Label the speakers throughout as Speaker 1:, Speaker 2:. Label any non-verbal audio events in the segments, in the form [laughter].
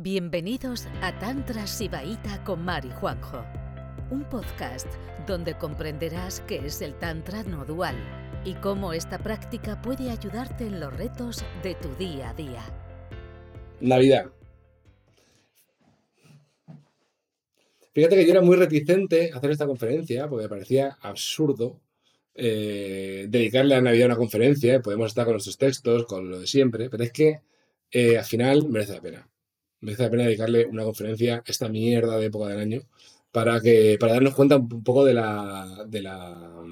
Speaker 1: Bienvenidos a Tantra Sibaíta con Mari Juanjo, un podcast donde comprenderás qué es el Tantra no dual y cómo esta práctica puede ayudarte en los retos de tu día a día.
Speaker 2: Navidad. Fíjate que yo era muy reticente a hacer esta conferencia porque me parecía absurdo eh, dedicarle a Navidad una conferencia. Podemos estar con nuestros textos, con lo de siempre, pero es que eh, al final merece la pena merece la pena dedicarle una conferencia a esta mierda de época del año para que para darnos cuenta un poco de la de la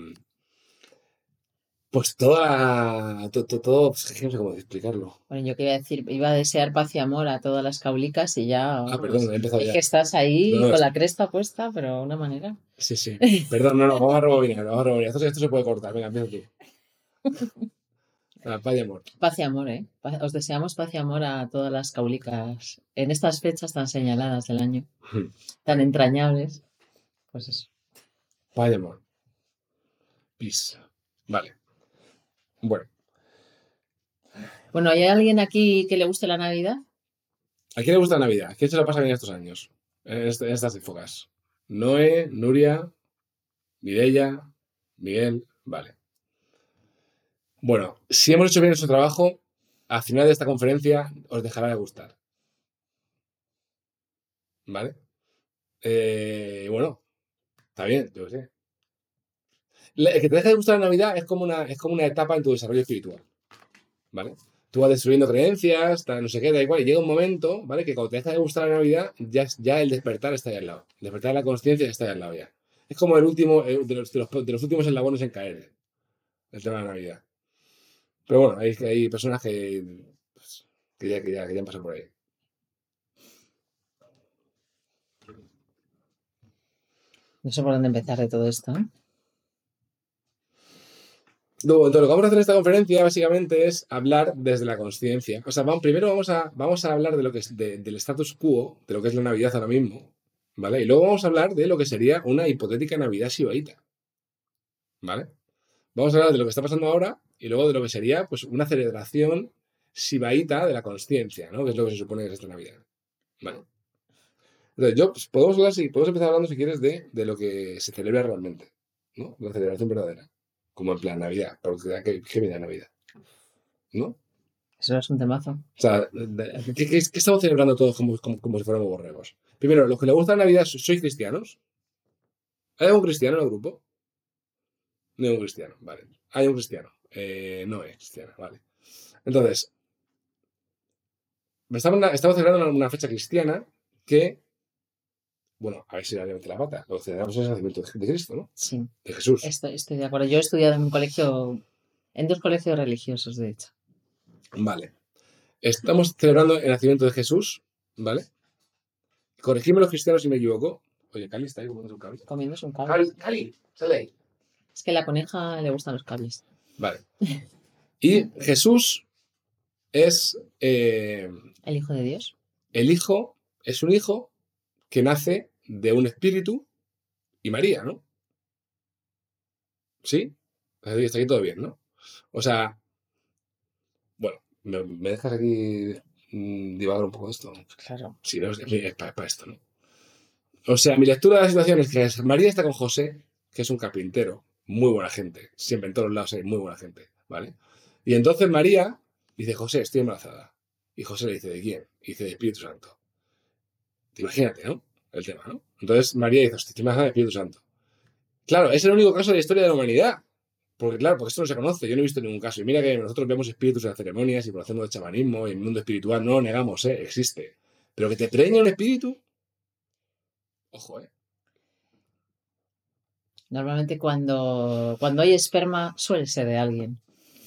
Speaker 2: pues toda todo, todo pues, no sé cómo explicarlo.
Speaker 3: Bueno yo quería decir iba a desear paz y amor a todas las caulicas y ya
Speaker 2: ah perdón he empezado
Speaker 3: es
Speaker 2: ya.
Speaker 3: que estás ahí
Speaker 2: No, no,
Speaker 3: con
Speaker 2: es-
Speaker 3: la cresta puesta pero de una manera.
Speaker 2: Sí sí. Perdón no no vamos a rebobinar vamos a rebobinar. Esto, esto se puede cortar venga empieza tú [laughs] paz y amor.
Speaker 3: Paz y amor eh os deseamos paz y amor a todas las caulicas en estas fechas tan señaladas del año tan entrañables. Pues eso.
Speaker 2: Paz y amor. Peace. Vale. Bueno.
Speaker 3: Bueno hay alguien aquí que le guste la navidad
Speaker 2: ¿A quién le gusta la Navidad? ¿Quién se lo pasa bien estos años? En, en estas épocas. Noé, Nuria, Mireia, Miguel, vale. Bueno, si hemos hecho bien nuestro trabajo, al final de esta conferencia os dejará de gustar. ¿Vale? Eh, bueno, está bien, yo sé. El que te deje de gustar la Navidad es como una, es como una etapa en tu desarrollo espiritual. ¿Vale? tú vas destruyendo creencias, tal, no sé qué, da igual, y llega un momento, ¿vale? Que cuando te deja de gustar la Navidad, ya, ya el despertar está ahí al lado. El despertar de la conciencia está ahí al lado ya. Es como el último, eh, de los, de los, de los últimos eslabones en caer, el tema de la Navidad. Pero bueno, hay, hay personas que, pues, que, ya, que, ya, que ya han pasado por ahí.
Speaker 3: no sé por dónde empezar de todo esto ¿eh?
Speaker 2: Entonces, lo que vamos a hacer en esta conferencia básicamente es hablar desde la conciencia. O sea, vamos, primero vamos a, vamos a hablar de lo que es de- del status quo, de lo que es la Navidad ahora mismo, ¿vale? Y luego vamos a hablar de lo que sería una hipotética Navidad shivaíta, ¿vale? Vamos a hablar de lo que está pasando ahora y luego de lo que sería pues una celebración shivaíta de la conciencia, ¿no? Que es lo que se supone que es esta Navidad, ¿vale? Entonces, yo, pues, podemos hablar, si, podemos empezar hablando, si quieres, de, de lo que se celebra realmente, ¿no? La celebración verdadera como en plan Navidad, porque ¿qué, qué viene la Navidad? ¿No? O
Speaker 3: eso es un temazo
Speaker 2: sea, ¿qué, qué- qué estamos celebrando todos como, como, como si fuéramos borregos? Primero, los que les gusta la Navidad, ¿sois cristianos? ¿Hay algún cristiano en el grupo? No hay un cristiano, vale. Hay un cristiano. Eh, no es cristiano, vale. Entonces, estamos, estamos celebrando una, una fecha cristiana que, bueno, a ver si la mete la pata. Lo celebramos es el nacimiento de, Cristo, ¿no?
Speaker 3: sí
Speaker 2: De Jesús.
Speaker 3: estoy, estoy de acuerdo yo he estudiado en un colegio en dos colegios religiosos de hecho
Speaker 2: Vale. Estamos celebrando el nacimiento de Jesús, ¿vale? Corregidme los cristianos si me equivoco. Oye, Cali está ahí comiendo su cable.
Speaker 3: comiéndose un cable
Speaker 2: Cali, Cali, sale ahí.
Speaker 3: es que a la coneja le gustan los cables
Speaker 2: Vale. Y Jesús es eh,
Speaker 3: el hijo de Dios
Speaker 2: el hijo, es un hijo que nace de un espíritu y María, ¿no? ¿Sí? Está aquí todo bien, ¿no? O sea, bueno, ¿me, me dejas aquí mm, divagar un poco de esto?
Speaker 3: claro
Speaker 2: Sí, no, es, para, para esto, ¿no? O sea, mi lectura de la situación es que María está con José, que es un carpintero, muy buena gente. Siempre en todos lados hay muy buena gente, ¿vale? Y entonces María dice, José, estoy embarazada. Y José le dice, ¿de quién? Y dice, de Espíritu Santo. Imagínate, ¿no? El tema, ¿no? Entonces María dice, "Hostia, estoy embarazada del Espíritu Santo. Claro, es el único caso de la historia de la humanidad. Porque claro, porque esto no se conoce, yo no he visto ningún caso. Y mira que nosotros vemos espíritus en las ceremonias y conocemos el chamanismo y el mundo espiritual, no lo negamos, ¿eh? existe. Pero que te preñe un espíritu, ojo, ¿eh?
Speaker 3: Normalmente cuando, cuando hay esperma suele ser de alguien.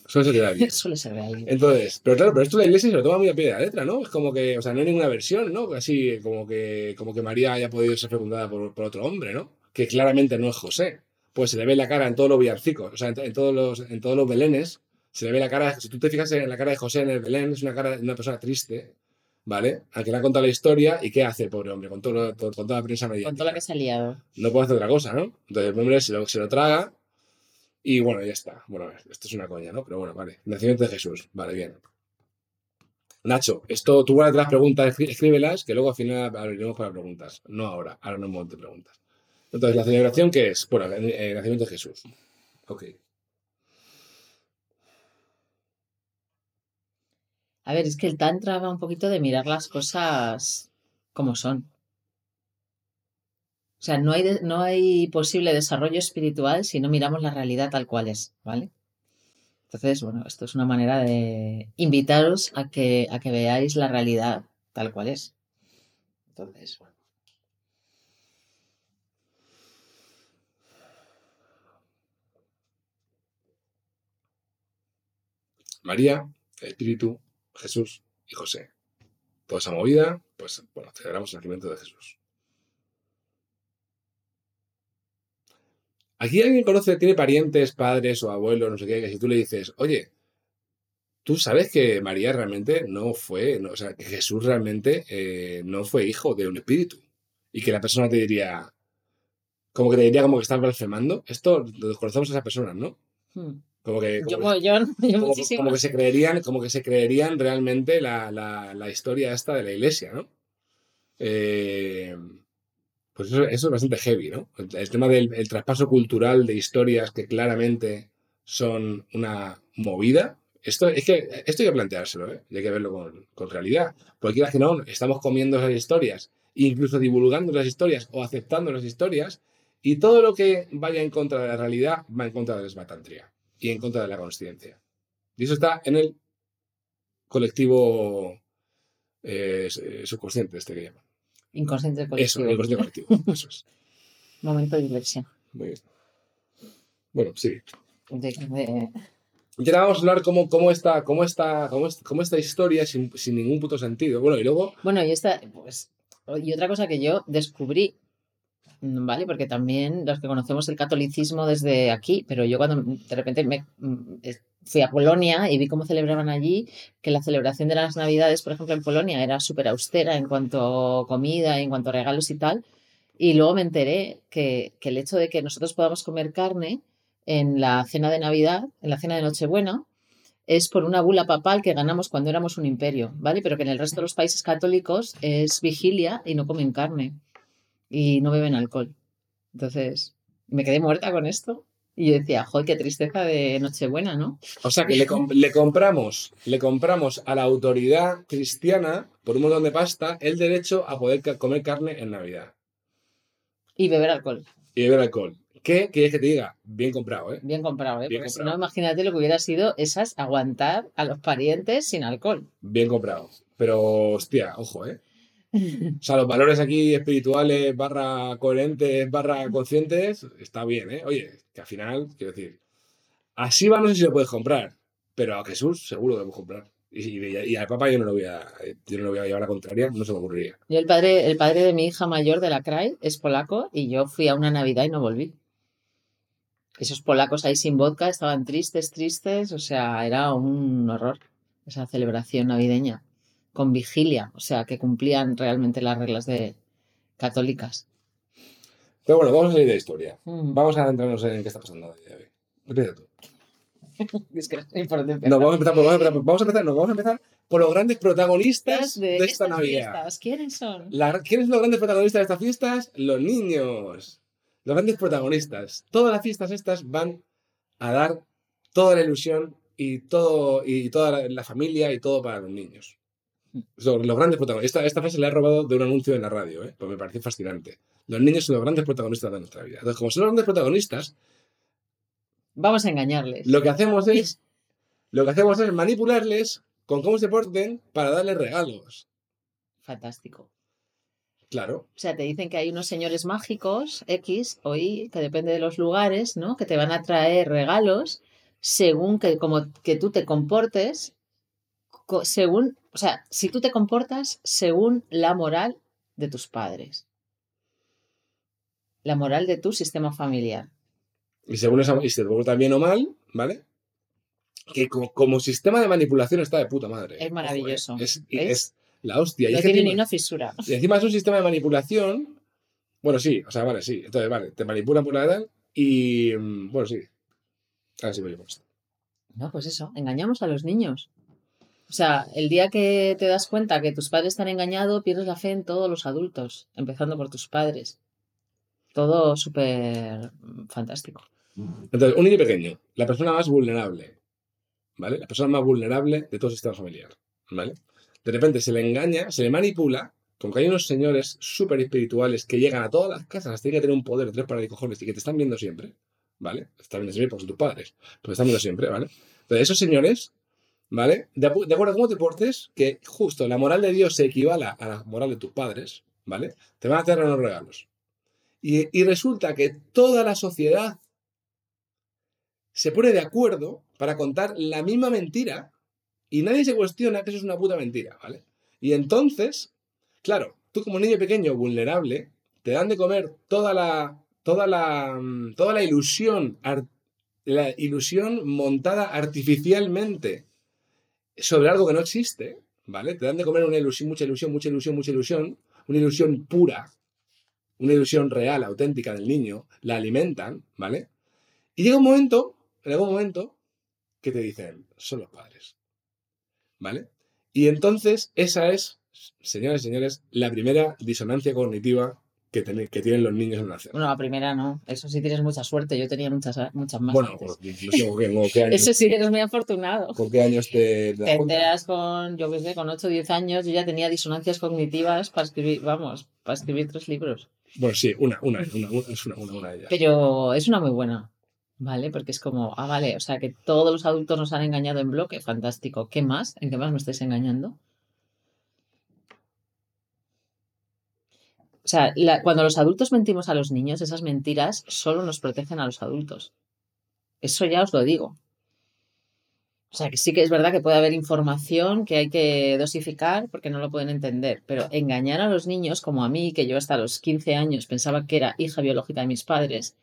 Speaker 2: Eso se queda bien.
Speaker 3: suele ser de alguien.
Speaker 2: Entonces, pero claro, pero esto la iglesia se lo toma muy a pie de la letra, ¿no? Es como que, o sea, no hay ninguna versión, ¿no? Así como que, como que María haya podido ser fecundada por, por otro hombre, ¿no? Que claramente no es José. Pues se le ve la cara en todos los villancicos, o sea, en, en todos los, en todos los belenes, se le ve la cara, si tú te fijas en la cara de José en el Belén, es una cara de una persona triste, ¿vale? Al que le han contado la historia, ¿y qué hace pobre hombre? Con, todo, lo- con toda la prensa mediática.
Speaker 3: Con todo lo que se ha liado.
Speaker 2: no puede hacer otra cosa, ¿no? Entonces el hombre se lo, se lo traga y bueno, ya está. Bueno, a ver, esto es una coña, ¿no? Pero bueno, vale. Nacimiento de Jesús, vale, bien. Nacho, esto tú guardas las preguntas, escrí- escríbelas, que luego al final abriremos para preguntas. No ahora, ahora no es momento de preguntas. Entonces, ¿la celebración qué es? Bueno, el, el nacimiento de Jesús. Ok.
Speaker 3: A ver, es que el Tantra va un poquito de mirar las cosas como son. O sea, no hay, no hay posible desarrollo espiritual si no miramos la realidad tal cual es, ¿vale? Entonces, bueno, esto es una manera de invitaros a que, a que veáis la realidad tal cual es. Entonces, bueno.
Speaker 2: María, Espíritu, Jesús y José. Toda esa movida, pues bueno, celebramos el nacimiento de Jesús. Aquí alguien conoce, tiene parientes, padres o abuelos, no sé qué, que si tú le dices, oye, tú sabes que María realmente no fue, no, o sea, que Jesús realmente eh, no fue hijo de un espíritu. Y que la persona te diría, como que te diría como que estás blasfemando. Esto lo desconocemos a esas personas, ¿no?
Speaker 3: Hmm.
Speaker 2: Como que, como que-
Speaker 3: yo, [laughs] yo
Speaker 2: como,
Speaker 3: muchísimo.
Speaker 2: como que se creerían, como que se creerían realmente la, la- la historia esta de la iglesia, ¿no? Eh, pues eso, eso es bastante heavy, ¿no? El, el tema del el traspaso cultural de historias que claramente son una movida. Esto, es que esto hay que planteárselo, ¿eh? Hay que verlo con, con realidad. Porque quieras que no, estamos comiendo esas historias, incluso divulgando las historias o aceptando las historias, y todo lo que vaya en contra de la realidad va en contra de la esbatantría y en contra de la conciencia. Y eso está en el colectivo eh, s- subconsciente, este que llaman.
Speaker 3: Inconsciente
Speaker 2: Eso,
Speaker 3: colectivo.
Speaker 2: el colectivo [laughs] colectivo. Eso es.
Speaker 3: Momento de diversión.
Speaker 2: Muy bien. Bueno, sí.
Speaker 3: De- de-
Speaker 2: Y ahora vamos a hablar cómo, cómo, está, cómo, está, cómo, es- cómo esta historia sin, sin ningún puto sentido. Bueno, y luego,
Speaker 3: Bueno, y esta, pues, y otra cosa que yo descubrí, ¿vale? Porque también los que conocemos el catolicismo desde aquí, pero yo cuando de repente me mm, fui a Polonia y vi cómo celebraban allí, que la celebración de las Navidades, por ejemplo, en Polonia era súper austera en cuanto a comida, en cuanto a regalos y tal. Y luego me enteré que, que el hecho de que nosotros podamos comer carne en la cena de Navidad, en la cena de Nochebuena, es por una bula papal que ganamos cuando éramos un imperio, ¿vale? Pero que en el resto de los países católicos es vigilia y no comen carne y no beben alcohol. Entonces, me quedé muerta con esto y yo decía, joder, qué tristeza de Nochebuena, ¿no?
Speaker 2: o sea, que le, com- le compramos, le compramos a la autoridad cristiana por un montón de pasta el derecho a poder ca- comer carne en Navidad
Speaker 3: Y beber alcohol.
Speaker 2: y beber alcohol. ¿Qué quieres que te diga? Bien comprado, ¿eh?
Speaker 3: Bien comprado, ¿eh?
Speaker 2: Bien
Speaker 3: Porque si no, imagínate lo que hubiera sido esas aguantar a los parientes sin alcohol.
Speaker 2: Bien comprado. Pero, hostia, ojo, ¿eh? [laughs] O sea, los valores aquí espirituales, barra coherentes, barra conscientes, está bien, ¿eh? Oye, que al final, quiero decir, así va, no sé si lo puedes comprar, pero a Jesús seguro lo puedes comprar. Y, y- y al Papa yo no lo voy a, yo no lo voy a llevar a la contraria, no se me ocurriría.
Speaker 3: Yo el padre, el padre de mi hija mayor de la CRAI es polaco y yo fui a una Navidad y no volví. Esos polacos ahí sin vodka estaban tristes, tristes, o sea, era un horror esa celebración navideña con vigilia, o sea, que cumplían realmente las reglas de católicas.
Speaker 2: Pero bueno, vamos a salir de la historia.
Speaker 3: Mm.
Speaker 2: Vamos a adentrarnos en qué está pasando de hoy. Empieza tú. [laughs]
Speaker 3: Es que no sé por dónde empezar.
Speaker 2: No, vamos a empezar, por- vamos a empezar, vamos a empezar, no, vamos a empezar por los grandes protagonistas de, esta
Speaker 3: estas
Speaker 2: Navidad.
Speaker 3: fiestas, ¿Quiénes son?
Speaker 2: La- ¿Quiénes son los grandes protagonistas de estas fiestas? Los niños. Los grandes protagonistas. Todas las fiestas estas van a dar toda la ilusión y, todo, y toda la, la familia y todo para los niños. Son los grandes protagonistas. Esta, esta frase la he robado de un anuncio en la radio, ¿eh? pues me pareció fascinante. Los niños son los grandes protagonistas de nuestra vida. Entonces, como son los grandes protagonistas,
Speaker 3: Vamos a engañarles.
Speaker 2: lo que hacemos es, lo que hacemos es manipularles con cómo se porten para darles regalos.
Speaker 3: Fantástico.
Speaker 2: Claro.
Speaker 3: O sea, te dicen que hay unos señores mágicos, X o Y, que depende de los lugares, ¿no? Que te van a traer regalos según que, como que tú te comportes, co- según, o sea, si tú te comportas según la moral de tus padres. La moral de tu sistema familiar.
Speaker 2: Y según esa, y se te comporta bien o mal, ¿vale? Que co- como, sistema de manipulación está de puta madre.
Speaker 3: Es maravilloso,
Speaker 2: Ojo, ¿eh? Es, y la hostia. Y,
Speaker 3: No
Speaker 2: es que
Speaker 3: tiene ni una fisura. [laughs]
Speaker 2: y encima es un sistema de manipulación. Bueno, sí, o sea, vale, sí. Entonces, vale, te manipulan por la edad y. mm, Bueno, sí. Sí voy yo con esto.
Speaker 3: No, pues eso, engañamos a los niños. O sea, el día que te das cuenta que tus padres están engañados, pierdes la fe en todos los adultos, empezando por tus padres. Todo súper fantástico.
Speaker 2: Entonces, un niño pequeño, la persona más vulnerable, ¿vale? La persona más vulnerable de todo el sistema familiar, ¿vale? De repente se le engaña, se le manipula, como que hay unos señores súper espirituales que llegan a todas las casas, tienen que tener un poder de tres para de y que te están viendo siempre, ¿vale? Te están viendo siempre porque son tus padres, pero te están viendo siempre, ¿vale? Entonces, esos señores, ¿vale? De, acu- de acuerdo a cómo te portes, que justo la moral de Dios se equivala a la moral de tus padres, ¿vale? Te van a hacer unos regalos. Y, y resulta que toda la sociedad se pone de acuerdo para contar la misma mentira y nadie se cuestiona que eso es una puta mentira, ¿vale? Y entonces, claro, tú como niño pequeño vulnerable, te dan de comer toda la toda la mm, toda la ilusión la ilusión montada artificialmente sobre algo que no existe, ¿vale? Te dan de comer una ilusión, mucha ilusión, mucha ilusión, mucha ilusión, una ilusión pura, una ilusión real, auténtica del niño, la alimentan, ¿vale? Y llega un momento, en algún momento, que te dicen, son los padres. ¿Vale? Y entonces esa es, señores señores, la primera disonancia cognitiva que, ten- que tienen los niños en nacer.
Speaker 3: Bueno, la primera no. Eso sí tienes mucha suerte. Yo tenía muchas, muchas más.
Speaker 2: Bueno,
Speaker 3: antes.
Speaker 2: pues, incluso ¿con qué, qué [laughs] años,
Speaker 3: Eso sí eres muy afortunado.
Speaker 2: con qué años te, te das
Speaker 3: Te enteras con, yo qué sé, con 8 o 10 años, yo ya tenía disonancias cognitivas para escribir, vamos, para escribir tres libros.
Speaker 2: Bueno, sí, una, una, una, una, es una, una, una de ellas.
Speaker 3: Pero es una muy buena, ¿vale? Porque es como, ah, vale, o sea, que todos los adultos nos han engañado en bloque, fantástico. ¿Qué más? ¿En qué más me estáis engañando? O sea, la- cuando los adultos mentimos a los niños, esas mentiras solo nos protegen a los adultos. Eso ya os lo digo. O sea, que sí que es verdad que puede haber información que hay que dosificar porque no lo pueden entender, pero engañar a los niños, como a mí, que yo hasta los 15 años pensaba que era hija biológica de mis padres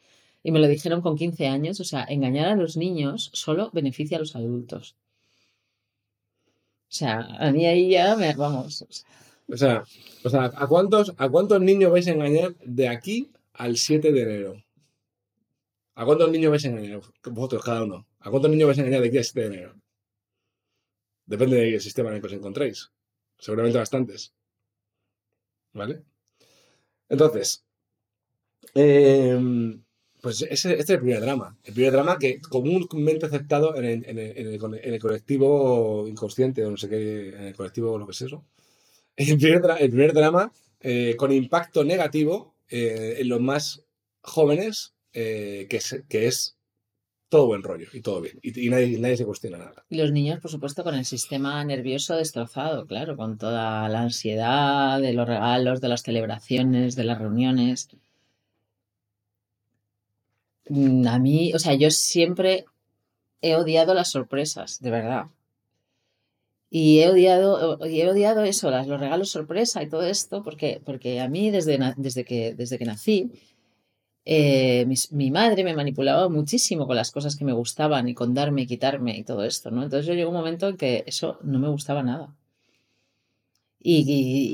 Speaker 3: y me lo dijeron con 15 años, o sea, engañar a los niños solo beneficia a los adultos. O sea, a mí ahí ya me, vamos,
Speaker 2: O o sea ¿a, cuántos, ¿a cuántos niños vais a engañar de aquí al 7 de enero? ¿A cuántos niños vais a engañar? Vosotros, cada uno. ¿A cuántos niños vais a engañar de aquí al 7 de enero? Depende del sistema en el que os encontréis. Seguramente bastantes. ¿Vale? Entonces, eh, pues ese, este es el primer drama. El primer drama que comúnmente aceptado en el, en el- en el en el colectivo inconsciente o no sé qué, en el colectivo lo que es eso. El primer, drama eh, con impacto negativo eh, en los más jóvenes, eh, que, es, que es todo buen rollo y todo bien. Y, y nadie, nadie se cuestiona nada.
Speaker 3: Y los niños, por supuesto, con el sistema nervioso destrozado, claro, con toda la ansiedad de los regalos, de las celebraciones, de las reuniones. Mm, A mí, o sea, yo siempre he odiado las sorpresas, de verdad. Y he odiado, he odiado eso, las- los regalos sorpresa y todo esto, porque, porque a mí desde, desde, que, desde que nací, eh, mi madre me manipulaba muchísimo con las cosas que me gustaban y con darme y quitarme y todo esto, ¿no? Entonces yo llegó un momento en que eso no me gustaba nada. Y,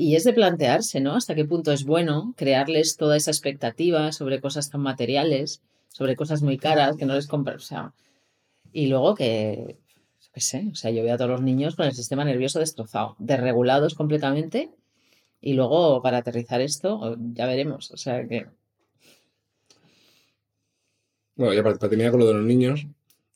Speaker 3: y- es de plantearse, ¿no? Hasta qué punto es bueno crearles toda esa expectativa sobre cosas tan materiales, sobre cosas muy caras que no les compras, o sea, y luego que, qué sé, o sea, yo veo a todos los niños con el sistema nervioso destrozado, desregulados completamente, y luego para aterrizar esto, ya veremos, o sea que...
Speaker 2: Bueno, ya para, para terminar con lo de los niños,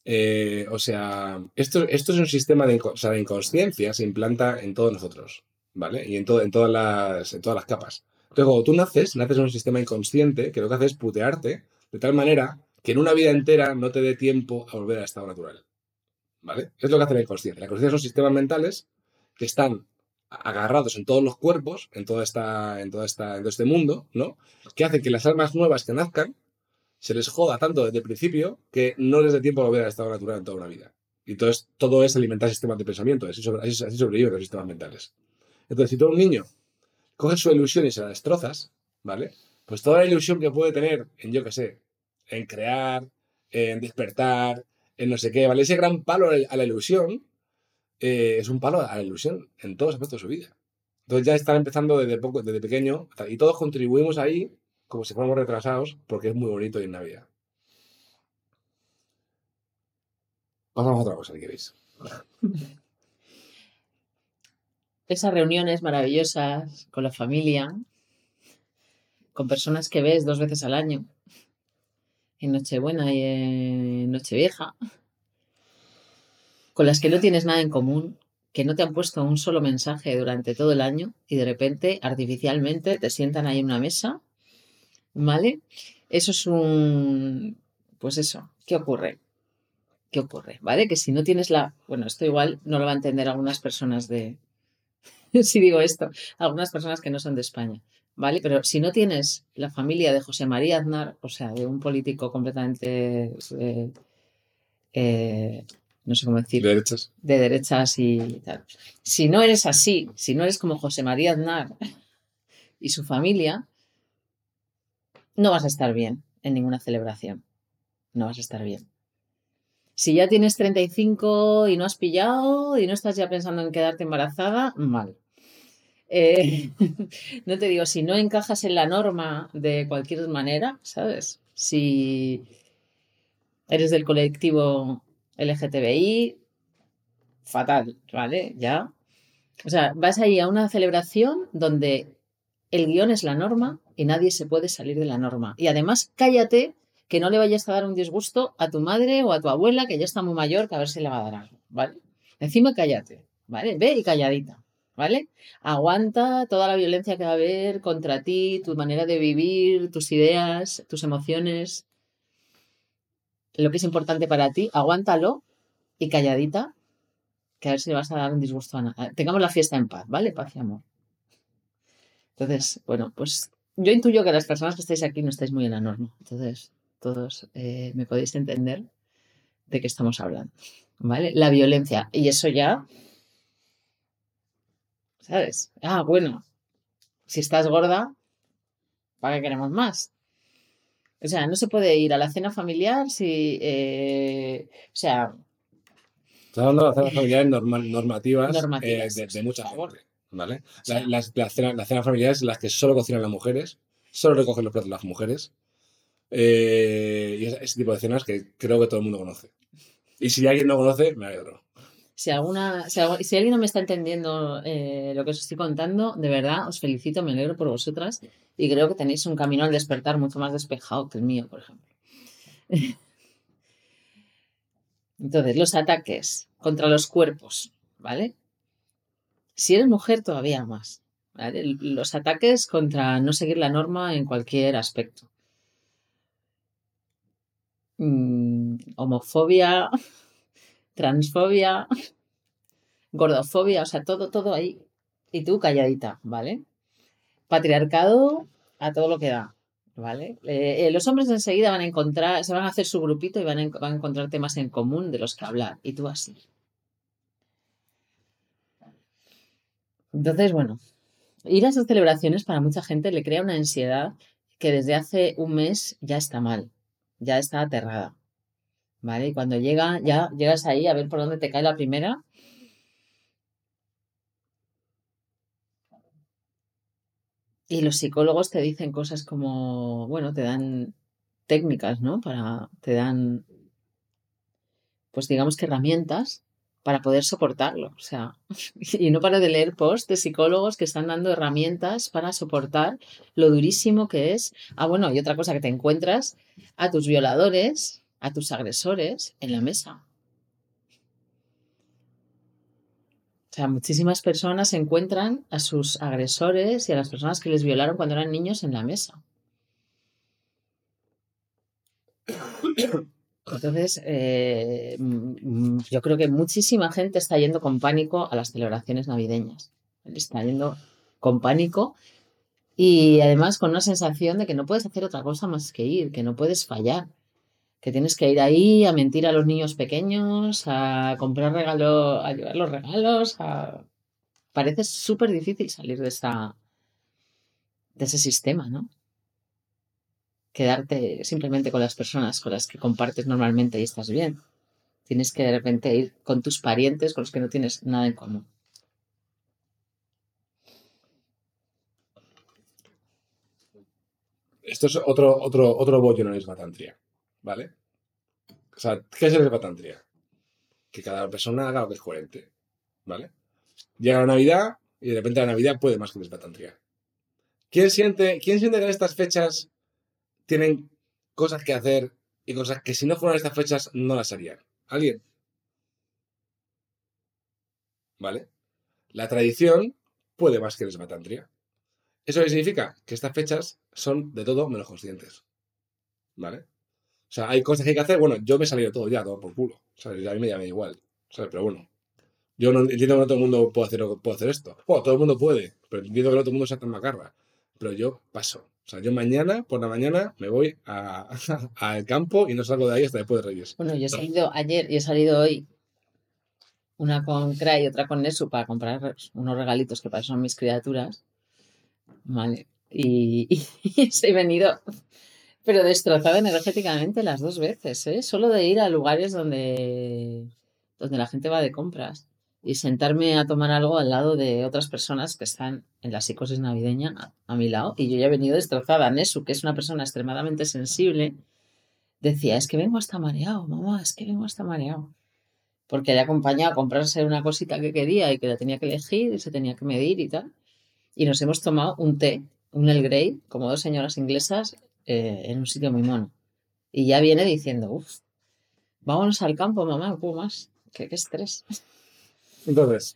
Speaker 2: eh, o sea, esto, esto es un sistema de, o sea, inconsciencia, se implanta en todos nosotros, ¿vale? Y en, en, todas las, en todas las capas. Entonces, cuando tú naces, naces en un sistema inconsciente que lo que hace es putearte de tal manera que en una vida entera no te dé tiempo a volver al estado natural, ¿vale? Es lo que hace la inconsciencia. La inconsciencia son sistemas mentales que están agarrados en todos los cuerpos, en, toda esta, en, toda esta, en todo este mundo, ¿no? Que hacen que las almas nuevas que nazcan se les joda tanto desde el principio que no les dé tiempo a volver al estado natural en toda una vida. Y entonces todo es alimentar sistemas de pensamiento, así, sobre- así, así sobreviven los sistemas mentales. Entonces, si tú un niño coges su ilusión y se la destrozas, ¿vale? Pues toda la ilusión que puede tener en, yo qué sé, en crear, en despertar, en no sé qué, ¿vale? Ese gran palo a la- a la ilusión eh, es un palo a la ilusión en todos los aspectos de su vida. Entonces ya están empezando desde poco, desde pequeño, y todos contribuimos ahí como si fuéramos retrasados, porque es muy bonito y en Navidad. Pasamos a otra cosa, si queréis. [laughs]
Speaker 3: esas reuniones maravillosas con la familia, con personas que ves dos veces al año, en Nochebuena y en Nochevieja, con las que no tienes nada en común, que no te han puesto un solo mensaje durante todo el año y de repente, artificialmente, te sientan ahí en una mesa, ¿vale? Eso es un... Pues eso, ¿qué ocurre? ¿Qué ocurre? ¿Vale? Que si no tienes la... Bueno, esto igual no lo va a entender algunas personas de... [laughs] si digo esto, algunas personas que no son de España. ¿Vale? Pero si no tienes la familia de José María Aznar, o sea, de un político completamente, eh, eh, no sé cómo decir,
Speaker 2: De derechas.
Speaker 3: de derechas y tal. Si no eres así, si no eres como José María Aznar [laughs] y su familia, no vas a estar bien en ninguna celebración. No vas a estar bien. Si ya tienes 35 y no has pillado y no estás ya pensando en quedarte embarazada, mal. Eh, [laughs] no te digo, si no encajas en la norma de cualquier manera, ¿sabes? Si eres del colectivo LGTBI, fatal, ¿vale? Ya. O sea, vas ahí a una celebración donde el guion es la norma y nadie se puede salir de la norma. Y además, cállate que no le vayas a dar un disgusto a tu madre o a tu abuela, que ya está muy mayor, que a ver si le va a dar algo, ¿vale? Encima, cállate, ¿vale? Ve y calladita. ¿Vale? Aguanta toda la violencia que va a haber contra ti, tu manera de vivir, tus ideas, tus emociones, lo que es importante para ti, aguántalo y calladita, que a ver si le vas a dar un disgusto a nada. Tengamos la fiesta en paz, ¿vale? Paz y amor. Entonces, bueno, pues yo intuyo que las personas que estáis aquí no estáis muy en la norma. Entonces, todos eh, me podéis entender de qué estamos hablando, ¿vale? La violencia. Y eso ya ¿sabes? Ah, bueno, si estás gorda, ¿para qué queremos más? O sea, no se puede ir a la cena familiar si, eh, o sea,
Speaker 2: Estás hablando de las cenas familiares norma- normativas,
Speaker 3: Normativas,
Speaker 2: eh, de, de mucha
Speaker 3: por favor.
Speaker 2: gente, ¿vale?
Speaker 3: O sea,
Speaker 2: La- las, las cenas, las cenas familiares en las que solo cocinan las mujeres, solo recogen los platos las mujeres, eh, y ese, ese tipo de cenas que creo que todo el mundo conoce. Y si alguien no conoce, me alegro.
Speaker 3: Si alguna, si, algu- si alguien no me está entendiendo eh, lo que os estoy contando, de verdad os felicito, me alegro por vosotras y creo que tenéis un camino al despertar mucho más despejado que el mío, por ejemplo. [laughs] Entonces, los ataques contra los cuerpos, ¿vale? Si eres mujer, todavía más. Los ataques contra no seguir la norma en cualquier aspecto. Mm, homofobia, transfobia, gordofobia, o sea, todo, todo ahí. Y tú calladita, ¿vale? Patriarcado a todo lo que da, ¿vale? Eh, eh, los hombres enseguida van a encontrar, se van a hacer su grupito y van a, van a encontrar temas en común de los que hablar. Y tú así. Entonces, bueno, ir a esas celebraciones para mucha gente le crea una ansiedad que desde hace un mes ya está mal, ya está aterrada, ¿vale? Y cuando llega, ya llegas ahí a ver por dónde te cae la primera. Y los psicólogos te dicen cosas como, bueno, te dan técnicas, ¿no? Para, te dan, pues digamos que herramientas para poder soportarlo. O sea, [laughs] y no paro de leer posts de psicólogos que están dando herramientas para soportar lo durísimo que es. Ah, bueno, y otra cosa que te encuentras a tus violadores, a tus agresores en la mesa. O sea, muchísimas personas encuentran a sus agresores y a las personas que les violaron cuando eran niños en la mesa. Entonces, eh, mm, yo creo que muchísima gente está yendo con pánico a las celebraciones navideñas. Está yendo con pánico y además con una sensación de que no puedes hacer otra cosa más que ir, que no puedes fallar, que tienes que ir ahí a mentir a los niños pequeños, a comprar regalos, a llevar los regalos, a... Parece súper difícil salir de esa, de ese sistema, ¿no? Quedarte simplemente con las personas con las que compartes normalmente y estás bien. Tienes que de repente ir con tus parientes con los que no tienes nada en común.
Speaker 2: Esto es otro, otro, otro bollo en el esbatantria, ¿vale? O sea, ¿qué es el esbatantria? Que cada persona haga lo que es coherente, ¿vale? Llega la Navidad y de repente la Navidad puede más que el Patantria. ¿Quién siente, ¿Quién siente que en estas fechas tienen cosas que hacer y cosas que si no fueran estas fechas no las harían? ¿Alguien? ¿Vale? La tradición puede más que el. ¿Eso qué significa? Que estas fechas son de todo menos conscientes. ¿Vale? O sea, hay cosas que hay que hacer. Bueno, yo me he salido todo ya, todo por culo. ¿Sabes? A mí me llama igual. ¿Sabes? Pero bueno. Yo no entiendo que no todo el mundo puede hacer, puede hacer esto. Bueno, todo el mundo puede. Pero entiendo que no todo el mundo se tan macarra. Pero yo paso. O sea, yo mañana, por la mañana, me voy [laughs] al campo y no salgo de ahí hasta después de Reyes.
Speaker 3: Bueno, yo he salido ayer y he salido hoy. Una con Cray y otra con Nesu para comprar unos regalitos que para eso son mis criaturas. Vale. Y, [laughs] y, he venido pero destrozada energéticamente las dos veces, ¿eh? Solo de ir a lugares donde, donde la gente va de compras y sentarme a tomar algo al lado de otras personas que están en la psicosis navideña a, mi lado. Y yo ya he venido destrozada. Nesu, que es una persona extremadamente sensible, decía, es que vengo hasta mareado, mamá, es que vengo hasta mareado. Porque le acompañado a comprarse una cosita que quería y que la tenía que elegir y se tenía que medir y tal. Y nos hemos tomado un té, un El Grey, como dos señoras inglesas, eh, en un sitio muy mono. Y ya viene diciendo, uff, vámonos al campo, mamá, poco más. ¿Qué, estrés? [laughs]
Speaker 2: Entonces,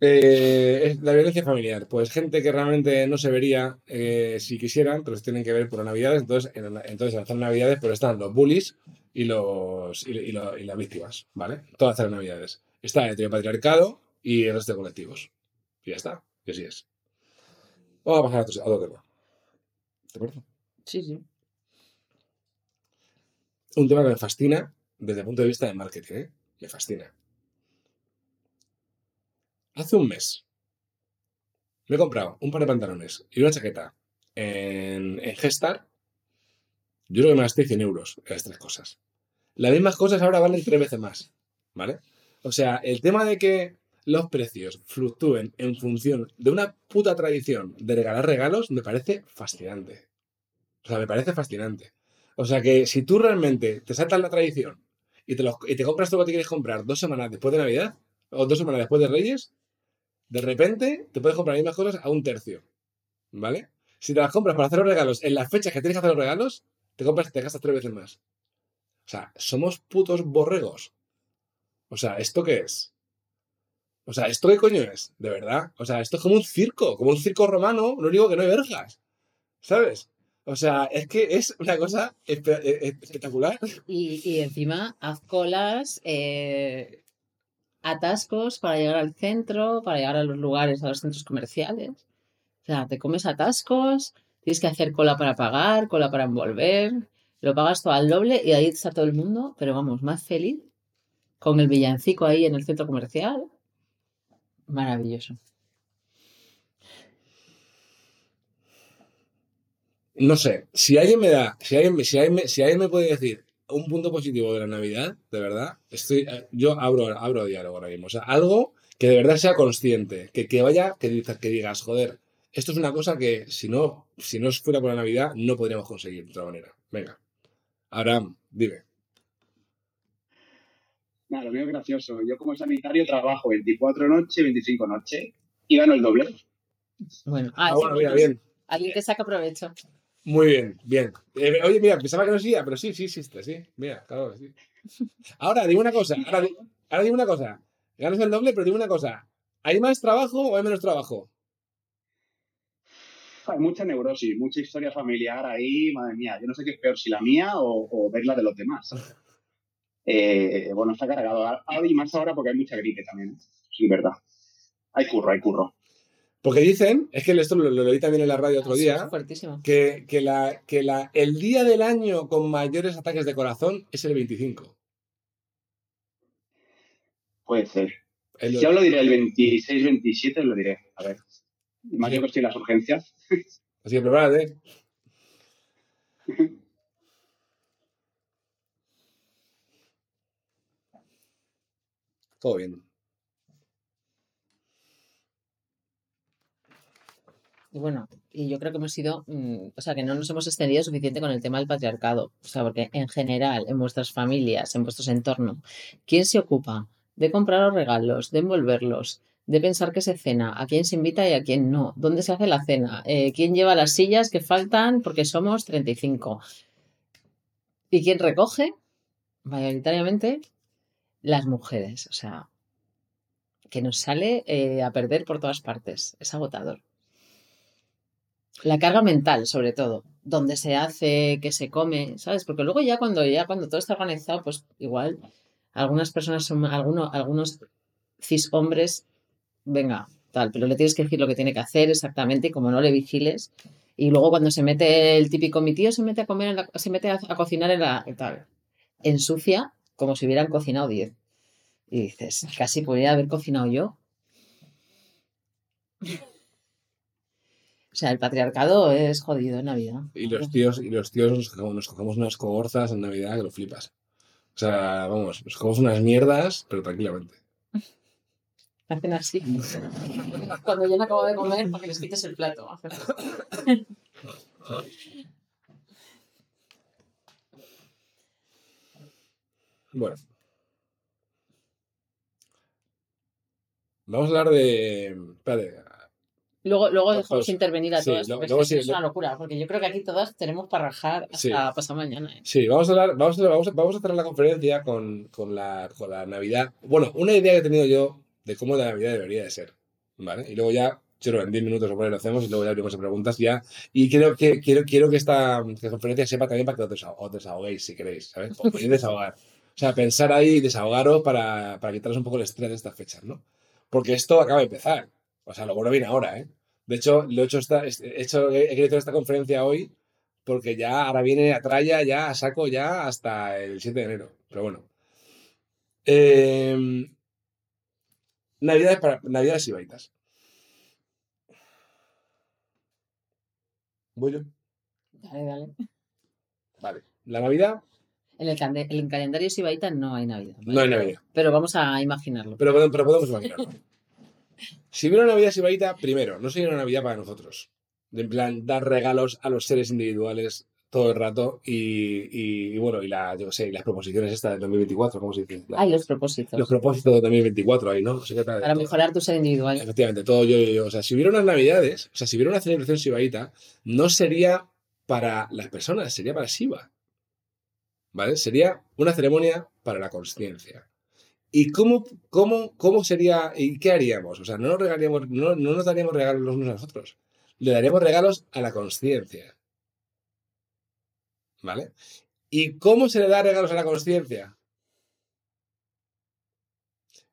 Speaker 2: eh, la violencia familiar. Pues gente que realmente no se vería eh, si quisieran, pero se tienen que ver por navidades. Entonces, en, entonces navidades, pero están los bullies y, los, y, las víctimas, ¿vale? Todas las navidades. Está el patriarcado y el resto de colectivos. Y ya está. Y así es. Vamos a pasar a otro, tema. ¿Te acuerdas?
Speaker 3: Sí, sí.
Speaker 2: Un tema que me fascina desde el punto de vista de marketing, ¿eh? Me fascina. Hace un mes me he comprado un par de pantalones y una chaqueta en, en Gestar. Yo creo que me gasté 100 euros en las tres cosas. Las mismas cosas ahora valen tres veces más. ¿Vale? O sea, el tema de que los precios fluctúen en función de una puta tradición de regalar regalos me parece fascinante. O sea, me parece fascinante. O sea que si tú realmente te saltas la tradición y te, y te compras todo lo que quieres comprar dos semanas después de Navidad o dos semanas después de Reyes, de repente te puedes comprar las mismas cosas a un tercio. ¿Vale? Si te las compras para hacer los regalos en las fechas que tienes que hacer los regalos, te compras te gastas tres veces más. O sea, somos putos borregos. O sea, ¿esto qué es? O sea, ¿esto qué coño es? De verdad. O sea, esto es como un circo, como un circo romano, lo único que no hay verjas. ¿Sabes? O sea, es que es una cosa e-, e-, espectacular.
Speaker 3: Y, encima, haz colas, eh, atascos para llegar al centro, para llegar a los lugares, a los centros comerciales. O sea, te comes atascos, tienes que hacer cola para pagar, cola para envolver, lo pagas todo al doble y ahí está todo el mundo, pero vamos, más feliz, con el villancico ahí en el centro comercial. Maravilloso.
Speaker 2: No sé, si alguien me da, si alguien, si alguien, si alguien me puede decir un punto positivo de la Navidad, de verdad, estoy, eh, yo abro, abro diálogo ahora mismo. O sea, algo que de verdad sea consciente, que, que vaya, que, que digas, joder, esto es una cosa que si no, si no fuera por la Navidad, no podríamos conseguir de otra manera. Venga. Abraham, dime.
Speaker 4: Nada, lo mío es gracioso. Yo como sanitario trabajo 24 noche, 25 noche y gano el doble.
Speaker 3: Bueno, ah,
Speaker 2: ah bueno, mira, bien.
Speaker 3: Alguien que saca provecho.
Speaker 2: Muy bien, bien. Eh, oye, mira, pensaba que no existía, pero sí, sí existe, sí. Mira, claro sí. Ahora, dime una cosa, ahora, ahora dime una cosa. Ganas el doble, pero dime una cosa. ¿Hay más trabajo o hay menos trabajo?
Speaker 4: Hay mucha neurosis, mucha historia familiar ahí, madre mía. Yo no sé qué es peor, si la mía o, ver la de los demás. [laughs] Eh, bueno, está cargado. Ahora y más ahora porque hay mucha gripe también. ¿eh? Sí, verdad. Hay curro, hay curro.
Speaker 2: Porque dicen, es que esto lo, leí también en la radio otro día, que, que, la, que la, el día del año con mayores ataques de corazón es el 25.
Speaker 4: Puede ser. Yo lo diré el 26, 27, lo diré. A ver. Más que estoy en las urgencias. [laughs]
Speaker 2: Así que prepárate. Todo bien.
Speaker 3: Y bueno, y yo creo que hemos sido, mm, o sea, que no nos hemos extendido suficiente con el tema del patriarcado. O sea, porque en general, en vuestras familias, en vuestros entornos, ¿quién se ocupa de comprar los regalos, de envolverlos, de pensar que se cena, a quién se invita y a quién no, dónde se hace la cena, eh, quién lleva las sillas que faltan porque somos 35 y quién recoge, mayoritariamente, las mujeres. O sea, que nos sale eh, a perder por todas partes. Es agotador. La carga mental, sobre todo, dónde se hace, qué se come, ¿sabes? Porque luego ya cuando ya cuando todo está organizado, pues igual algunas personas son algunos algunos cis hombres, venga, tal, pero le tienes que decir lo que tiene que hacer exactamente y como no le vigiles y luego cuando se mete el típico mi tío se mete a comer se mete a, cocinar en la tal, ensucia como si hubieran cocinado 10. Y dices, casi podría haber cocinado yo. O sea, el patriarcado es jodido en Navidad.
Speaker 2: Y los tíos, y los tíos nos, cogemos, unas cogorzas en Navidad que lo flipas. O sea, vamos, nos cogemos unas mierdas, pero tranquilamente.
Speaker 3: Hacen así. [laughs] Cuando yo no acabo de comer, para que les quites el plato.
Speaker 2: Bueno. Vamos a hablar de. Espérate.
Speaker 3: Luego, luego dejamos intervenir a todas, es, una locura, porque yo creo que aquí todas tenemos para rajar hasta pasado mañana. ¿eh?
Speaker 2: Sí, vamos a hablar, vamos a, vamos a, vamos a hacer la conferencia con, con, la, con la Navidad. Bueno, una idea que he tenido yo de cómo la Navidad debería de ser, ¿vale? Y luego ya, quiero en 10 minutos o por ahí lo hacemos y luego ya abrimos preguntas ya. Y quiero que, quiero, quiero que esta conferencia sepa también para que os, desahoguéis, si queréis, ¿sabes? Os podéis desahogar. O sea, pensar ahí y desahogaros para, para quitaros un poco el estrés de estas fechas, ¿no? Porque esto acaba de empezar. O sea, lo bueno viene ahora, ¿eh? De hecho, lo he hecho, esta, he, hecho, he querido esta conferencia hoy porque ya ahora viene a tralla, ya a saco, ya hasta el 7 de enero. Pero bueno. Eh, Navidades, para, Navidades y baitas. ¿Voy yo?
Speaker 3: Dale, dale.
Speaker 2: Vale. La Navidad.
Speaker 3: En el, el calendario Sibaita no hay Navidad.
Speaker 2: No hay Navidad.
Speaker 3: Pero vamos a imaginarlo.
Speaker 2: Pero, pero podemos imaginarlo. Si hubiera una Navidad Sibaita, primero, no sería una Navidad para nosotros. De en plan, dar regalos a los seres individuales todo el rato y, y, bueno, y la, yo sé, las proposiciones estas de 2024, ¿cómo se dice?
Speaker 3: Ay, los propósitos.
Speaker 2: Los propósitos de 2024 ahí, ¿no?
Speaker 3: Para mejorar tu ser individual.
Speaker 2: Efectivamente, todo yo, yo, yo. O sea, si hubiera unas navidades, o sea, si hubiera una celebración sibaíta, no sería para las personas, sería para Shiva. ¿Vale? Sería una ceremonia para la conciencia. ¿Y cómo, cómo, cómo sería, y qué haríamos? O sea, no nos, no, no nos daríamos regalos los unos a nosotros. Le daríamos regalos a la conciencia. ¿Vale? ¿Y cómo se le da regalos a la conciencia?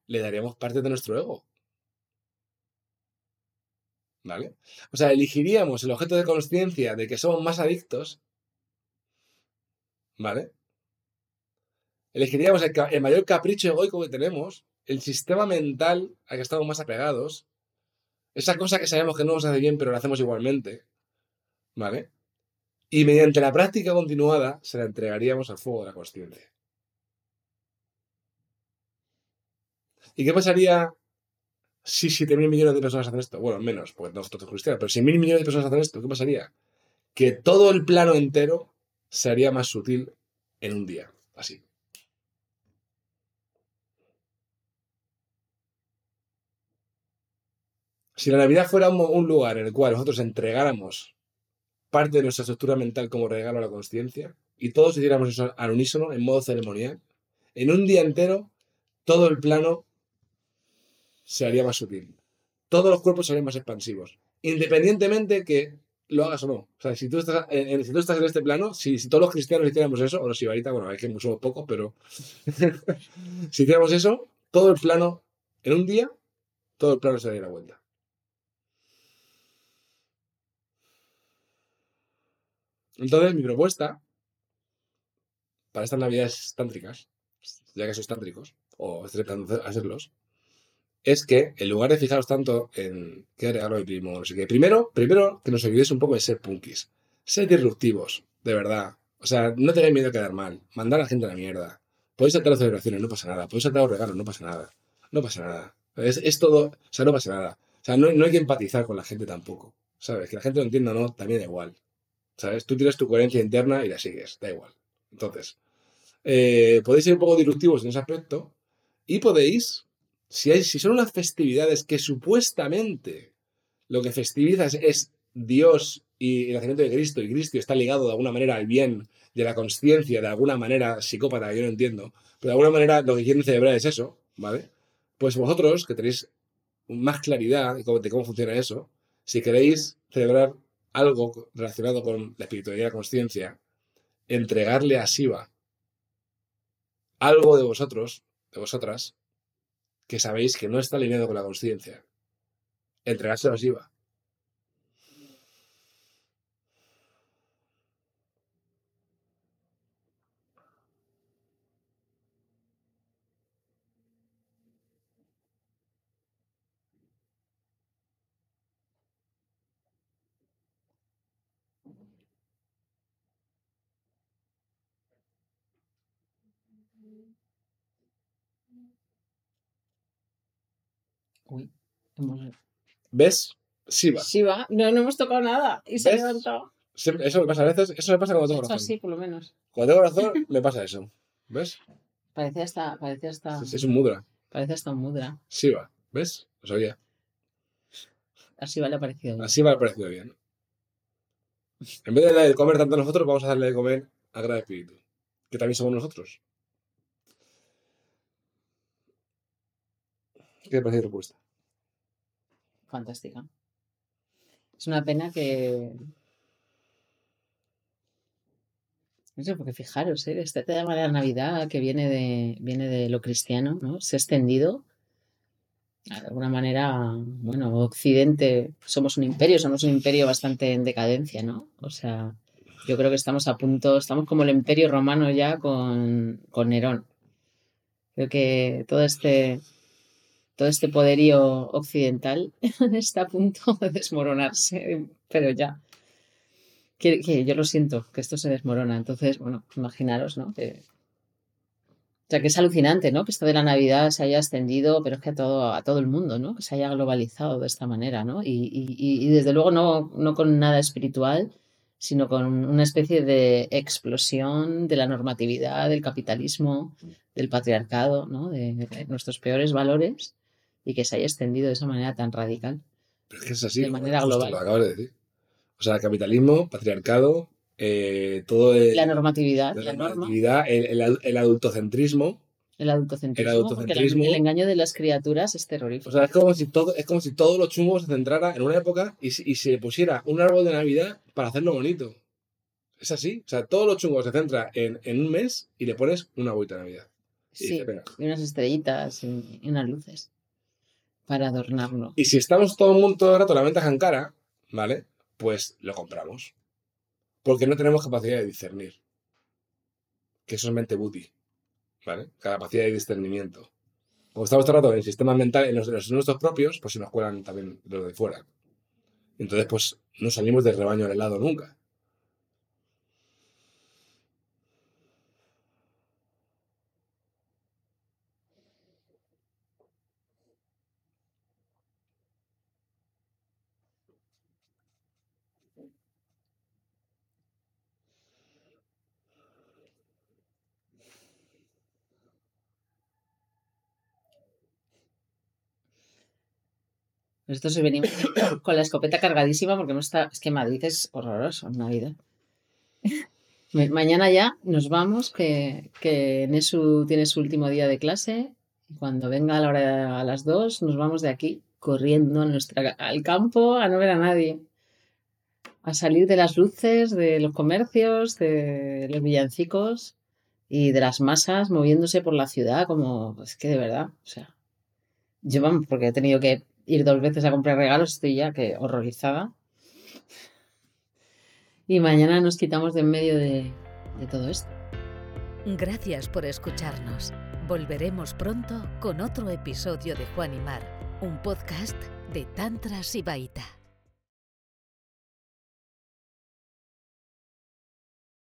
Speaker 2: Le daríamos parte de nuestro ego. ¿Vale? O sea, elegiríamos el objeto de conciencia de que somos más adictos. ¿Vale? Elegiríamos el, mayor capricho egoico que tenemos, el sistema mental al que estamos más apegados, esa cosa que sabemos que no nos hace bien, pero lo hacemos igualmente. ¿Vale? y mediante la práctica continuada se la entregaríamos al fuego de la conciencia. ¿Y qué pasaría si 7.000 millones de personas hacen esto? Bueno, menos, porque nosotros somos cristianos, pero si 1.000 millones de personas hacen esto, ¿qué pasaría? Que todo el plano entero se haría más sutil en un día, así. Si la Navidad fuera un lugar en el cual nosotros entregáramos parte de nuestra estructura mental como regalo a la conciencia y todos hiciéramos eso al unísono, en modo ceremonial, en un día entero, todo el plano se haría más sutil. Todos los cuerpos serían más expansivos. Independientemente que lo hagas o no. O sea, si tú estás en, si tú estás en este plano, si, todos los cristianos hiciéramos eso, o los ahorita, bueno, hay que somos pocos, pero [laughs] si hiciéramos eso, todo el plano, en un día, todo el plano se daría la vuelta. Entonces, mi propuesta para estas navidades tántricas, ya que sois tántricos, o tratando hacerlos, es que en lugar de fijaros tanto en qué regalo el primo, no sé qué, primero, primero que nos ayudéis un poco de ser punkis, ser disruptivos, de verdad. O sea, no tengáis miedo a quedar mal, mandar a la gente a la mierda. Podéis saltar las celebraciones, no pasa nada. Podéis saltar los regalos, no pasa nada. No pasa nada. Es, todo, o sea, no pasa nada. O sea, no, no hay que empatizar con la gente tampoco. ¿Sabes? Que la gente lo entienda o no, también da igual. ¿Sabes? Tú tienes tu coherencia interna y la sigues, da igual. Entonces, eh, podéis ser un poco disruptivos en ese aspecto y podéis Si, si son unas festividades que supuestamente lo que festivizas es Dios y el nacimiento de Cristo, y Cristo está ligado de alguna manera al bien de la conciencia, de alguna manera psicópata, yo no entiendo, pero de alguna manera lo que quieren celebrar es eso, ¿vale? Pues vosotros, que tenéis más claridad de cómo funciona eso, si queréis celebrar algo relacionado con la espiritualidad y la conciencia, entregarle a Shiva algo de vosotros, de vosotras, que sabéis que no está alineado con la conciencia. Entregárselo a Shiva.
Speaker 3: Uy, hemos...
Speaker 2: ¿Ves? Shiva.
Speaker 3: Shiva, no, no hemos tocado nada y se ha levantado.
Speaker 2: Siempre- eso me pasa a veces, eso me pasa cuando tengo razón.
Speaker 3: así, por lo menos.
Speaker 2: Cuando tengo razón, [laughs] me pasa eso. ¿Ves?
Speaker 3: Parecía hasta, parecía hasta,
Speaker 2: Es, es un mudra.
Speaker 3: parecía hasta un mudra.
Speaker 2: Shiva. ¿Ves? Lo sabía.
Speaker 3: A Shiva le ha parecido bien.
Speaker 2: Así me ha parecido bien. En vez de darle de comer tanto a nosotros, vamos a darle de comer a Gran Espíritu, que también somos nosotros. ¿Qué te parece mi respuesta?
Speaker 3: Fantástica. Es una pena que. No sé, porque fijaros, ¿eh? este tema de la Navidad que viene de, viene de lo cristiano, ¿no? Se ha extendido. De alguna manera, bueno, Occidente, somos un imperio, somos un imperio bastante en decadencia, ¿no? O sea, yo creo que estamos a punto, estamos como el imperio romano ya con, con Nerón. Creo que todo este, todo este poderío occidental [laughs] está a punto [laughs] de desmoronarse, pero ya. Que, yo lo siento, que esto se desmorona. Entonces, bueno, imaginaros, ¿no? O sea, que es alucinante, ¿no? Que esto de la Navidad se haya extendido, pero es que a todo, a todo el mundo, ¿no? Que se haya globalizado de esta manera, ¿no? Y, y- y- desde luego no, no con nada espiritual, sino con una especie de explosión de la normatividad, del capitalismo, del patriarcado, ¿no? De nuestros peores valores y que se haya extendido de esa manera tan radical.
Speaker 2: Pero es que es así.
Speaker 3: De manera global.
Speaker 2: Lo acabas de decir. O sea, capitalismo, patriarcado, eh, todo el,
Speaker 3: La normatividad,
Speaker 2: la
Speaker 3: la norma,
Speaker 2: normatividad, el, el ad- el adultocentrismo.
Speaker 3: el adultocentrismo,
Speaker 2: el
Speaker 3: porque
Speaker 2: adultocentrismo.
Speaker 3: el, el engaño de las criaturas es
Speaker 2: O
Speaker 3: terrorífico.
Speaker 2: sea, es como si todo, es como si todo lo chungo se centrara en una época y, se- y se pusiera un árbol de Navidad para hacerlo bonito. Es así. O sea, todo lo chungo se centra en, en un mes y le pones una bolita de Navidad. Y
Speaker 3: sí, y unas estrellitas y, y unas luces para adornarlo.
Speaker 2: Y si estamos todo el mundo todo el rato la ventaja en cara, ¿vale? Pues lo compramos. Porque no tenemos capacidad de discernir. Que eso es mente buti. ¿Vale? Capacidad de discernimiento. Como estamos todo el rato en sistemas mentales, en los, en los nuestros propios, pues se nos cuelan también los de fuera. Entonces, pues no salimos del rebaño helado nunca.
Speaker 3: Nosotros venimos [coughs] con la escopeta cargadísima porque hemos estado- es que Madrid es horroroso en Navidad. [laughs] Ma- Mañana ya nos vamos, que, que Nesu tiene su último día de clase. Y cuando venga la hora a las dos, nos vamos de aquí corriendo a nuestra, al campo a no ver a nadie. A salir de las luces, de los comercios, de los villancicos y de las masas moviéndose por la ciudad, como es que de verdad, o sea, yo vamos, porque he tenido que ir dos veces a comprar regalos, estoy ya que horrorizada. Y mañana nos quitamos de en medio de, de todo esto.
Speaker 1: Gracias por escucharnos. Volveremos pronto con otro episodio de Juan y Mar, un podcast de Tantra Sibaita.